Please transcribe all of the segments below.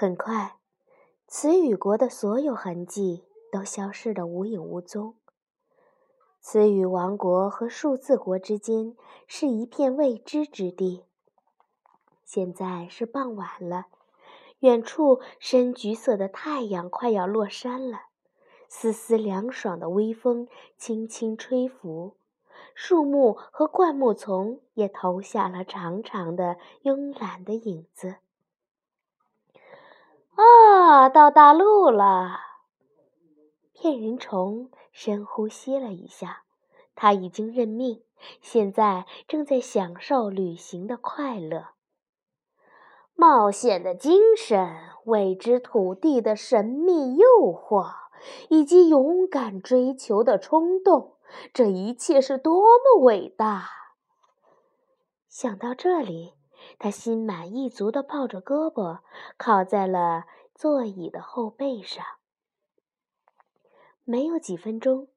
很快，词语国的所有痕迹都消失得无影无踪。词语王国和数字国之间是一片未知之地。现在是傍晚了，远处深橘色的太阳快要落山了，丝丝凉爽的微风轻轻吹拂，树木和灌木丛也投下了长长的慵懒的影子。啊，到大陆了！骗人虫深呼吸了一下，他已经认命，现在正在享受旅行的快乐。冒险的精神、未知土地的神秘诱惑，以及勇敢追求的冲动，这一切是多么伟大！想到这里。他心满意足地抱着胳膊，靠在了座椅的后背上。没有几分钟，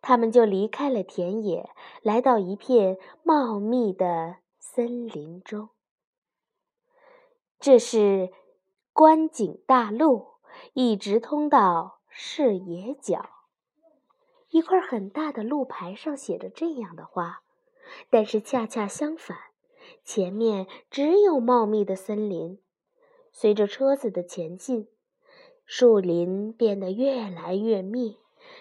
他们就离开了田野，来到一片茂密的森林中。这是观景大路，一直通到视野角。一块很大的路牌上写着这样的话，但是恰恰相反。前面只有茂密的森林，随着车子的前进，树林变得越来越密，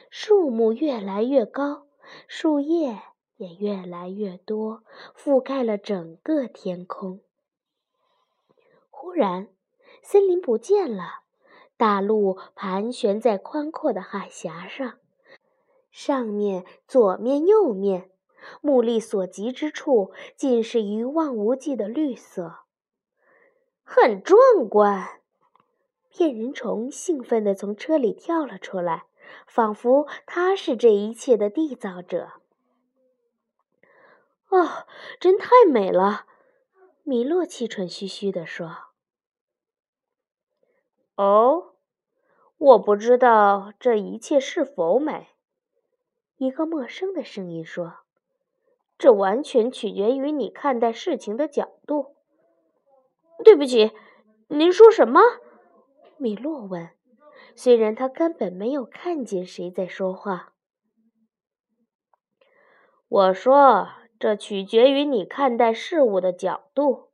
树木越来越高，树叶也越来越多，覆盖了整个天空。忽然，森林不见了，大路盘旋在宽阔的海峡上，上面、左面、右面。目力所及之处，尽是一望无际的绿色，很壮观。骗人虫兴奋地从车里跳了出来，仿佛他是这一切的缔造者。哦，真太美了！米洛气喘吁吁地说。“哦，我不知道这一切是否美。”一个陌生的声音说。这完全取决于你看待事情的角度。对不起，您说什么？米洛问。虽然他根本没有看见谁在说话。我说，这取决于你看待事物的角度。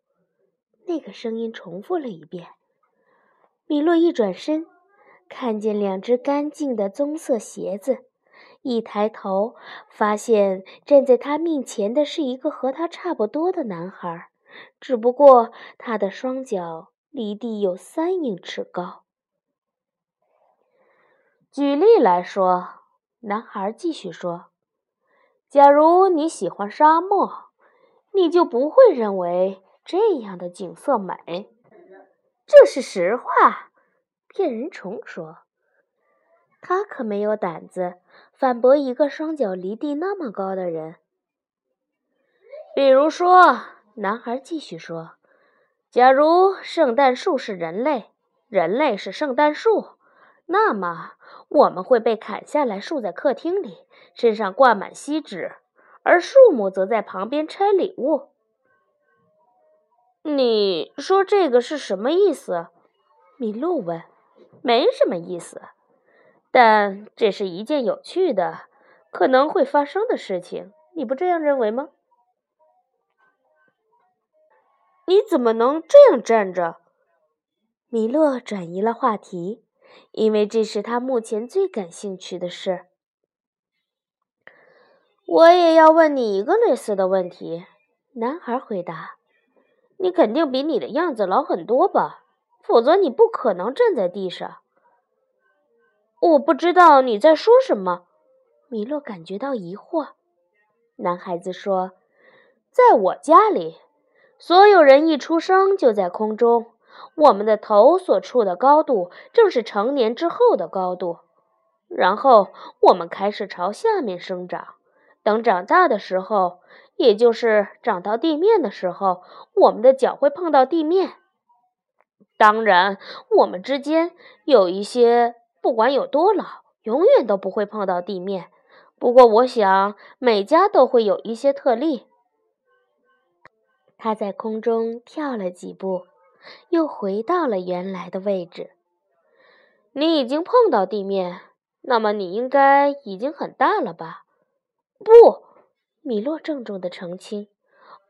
那个声音重复了一遍。米洛一转身，看见两只干净的棕色鞋子。一抬头，发现站在他面前的是一个和他差不多的男孩，只不过他的双脚离地有三英尺高。举例来说，男孩继续说：“假如你喜欢沙漠，你就不会认为这样的景色美。”这是实话，骗人虫说。他可没有胆子反驳一个双脚离地那么高的人。比如说，男孩继续说：“假如圣诞树是人类，人类是圣诞树，那么我们会被砍下来竖在客厅里，身上挂满锡纸，而树木则在旁边拆礼物。”你说这个是什么意思？米露问。“没什么意思。”但这是一件有趣的、可能会发生的事情，你不这样认为吗？你怎么能这样站着？米勒转移了话题，因为这是他目前最感兴趣的事。我也要问你一个类似的问题，男孩回答：“你肯定比你的样子老很多吧？否则你不可能站在地上。”我不知道你在说什么，米洛感觉到疑惑。男孩子说：“在我家里，所有人一出生就在空中，我们的头所处的高度正是成年之后的高度。然后我们开始朝下面生长，等长大的时候，也就是长到地面的时候，我们的脚会碰到地面。当然，我们之间有一些。”不管有多老，永远都不会碰到地面。不过，我想每家都会有一些特例。他在空中跳了几步，又回到了原来的位置。你已经碰到地面，那么你应该已经很大了吧？不，米洛郑重地澄清：“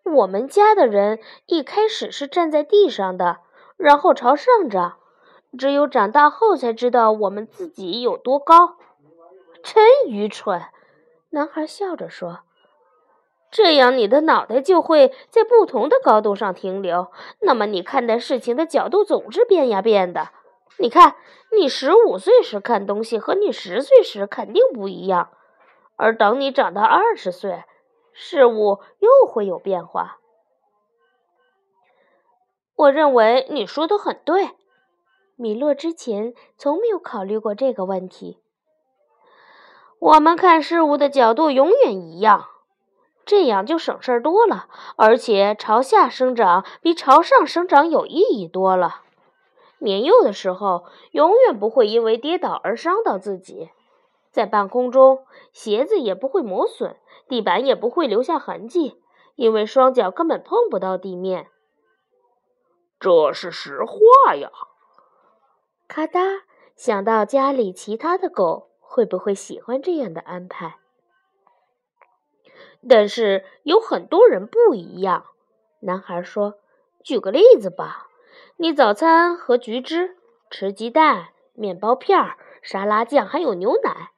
我们家的人一开始是站在地上的，然后朝上长，只有长大后才知道我们自己有多高。”真愚蠢，男孩笑着说。这样，你的脑袋就会在不同的高度上停留。那么，你看待事情的角度总是变呀变的。你看，你十五岁时看东西和你十岁时肯定不一样。而等你长到二十岁，事物又会有变化。我认为你说的很对。米洛之前从没有考虑过这个问题。我们看事物的角度永远一样。这样就省事儿多了，而且朝下生长比朝上生长有意义多了。年幼的时候，永远不会因为跌倒而伤到自己，在半空中，鞋子也不会磨损，地板也不会留下痕迹，因为双脚根本碰不到地面。这是实话呀！咔嗒，想到家里其他的狗会不会喜欢这样的安排？但是有很多人不一样，男孩说：“举个例子吧，你早餐喝橘汁，吃鸡蛋、面包片、沙拉酱，还有牛奶。”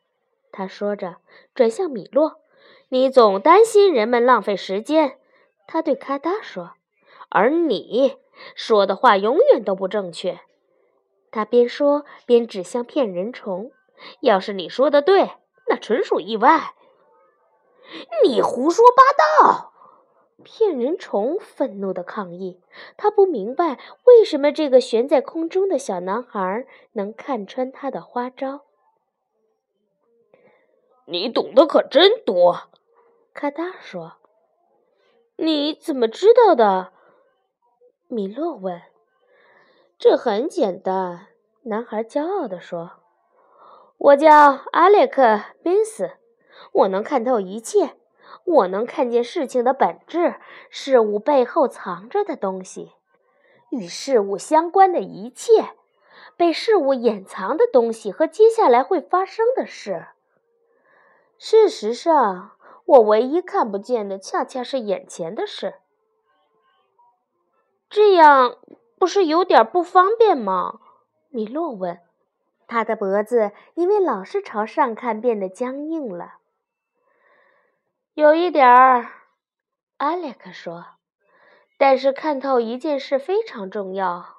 他说着，转向米洛：“你总担心人们浪费时间。”他对咔哒说：“而你说的话永远都不正确。”他边说边指向骗人虫：“要是你说的对，那纯属意外。”你胡说八道！骗人虫愤怒的抗议。他不明白为什么这个悬在空中的小男孩能看穿他的花招。你懂得可真多，咔哒说。你怎么知道的？米洛问。这很简单，男孩骄傲地说。我叫阿列克·宾斯。我能看透一切，我能看见事情的本质，事物背后藏着的东西，与事物相关的一切，被事物掩藏的东西和接下来会发生的事。事实上，我唯一看不见的，恰恰是眼前的事。这样不是有点不方便吗？米洛问。他的脖子因为老是朝上看，变得僵硬了。有一点儿，阿列克说。但是看透一件事非常重要。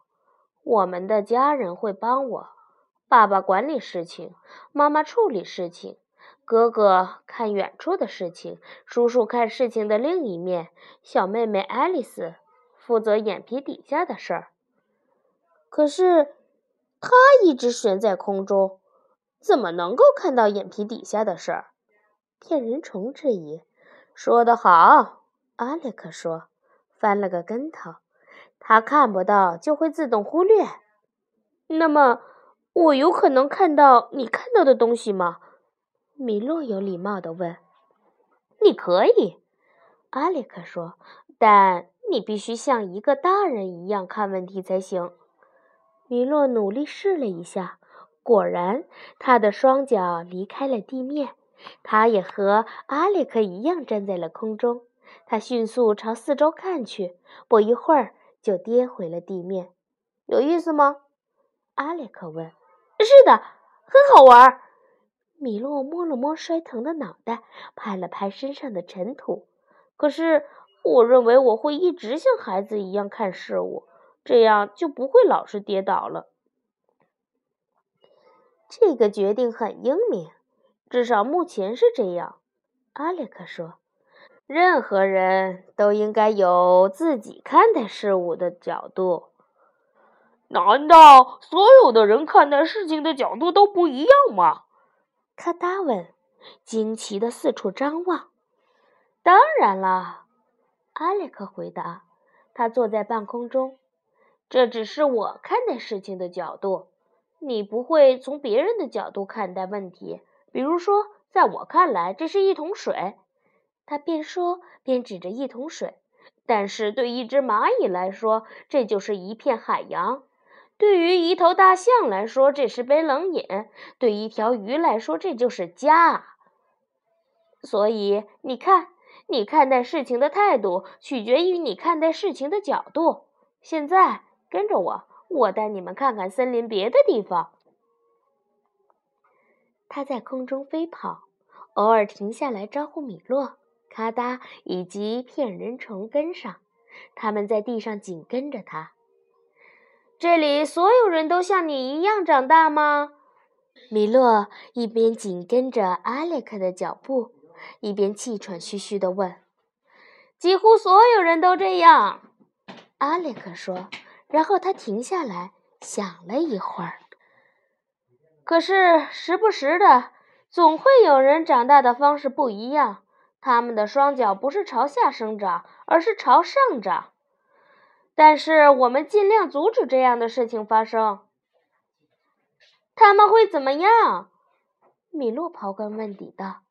我们的家人会帮我，爸爸管理事情，妈妈处理事情，哥哥看远处的事情，叔叔看事情的另一面，小妹妹爱丽丝负责眼皮底下的事儿。可是他一直悬在空中，怎么能够看到眼皮底下的事儿？骗人虫质疑：“说得好。”阿列克说，翻了个跟头。他看不到就会自动忽略。那么，我有可能看到你看到的东西吗？米洛有礼貌地问。“你可以。”阿列克说，“但你必须像一个大人一样看问题才行。”米洛努力试了一下，果然，他的双脚离开了地面。他也和阿列克一样站在了空中。他迅速朝四周看去，不一会儿就跌回了地面。有意思吗？阿列克问。是的，很好玩。米洛摸了摸摔疼的脑袋，拍了拍身上的尘土。可是，我认为我会一直像孩子一样看事物，这样就不会老是跌倒了。这个决定很英明。至少目前是这样，阿列克说：“任何人都应该有自己看待事物的角度。难道所有的人看待事情的角度都不一样吗？”卡达问，惊奇的四处张望。“当然了。”阿列克回答。他坐在半空中。“这只是我看待事情的角度。你不会从别人的角度看待问题。”比如说，在我看来，这是一桶水。他边说边指着一桶水。但是对一只蚂蚁来说，这就是一片海洋；对于一头大象来说，这是杯冷饮；对一条鱼来说，这就是家。所以，你看，你看待事情的态度取决于你看待事情的角度。现在，跟着我，我带你们看看森林别的地方。他在空中飞跑，偶尔停下来招呼米洛。咔哒！以及骗人虫跟上，他们在地上紧跟着他。这里所有人都像你一样长大吗？米洛一边紧跟着阿列克的脚步，一边气喘吁吁地问。几乎所有人都这样，阿列克说。然后他停下来想了一会儿。可是时不时的，总会有人长大的方式不一样。他们的双脚不是朝下生长，而是朝上长。但是我们尽量阻止这样的事情发生。他们会怎么样？米洛刨根问底道：“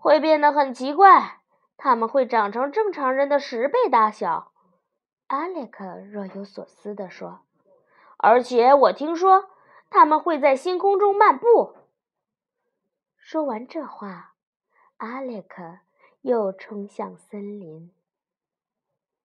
会变得很奇怪。他们会长成正常人的十倍大小。”阿列克若有所思地说：“而且我听说他们会在星空中漫步。”说完这话。阿列克又冲向森林。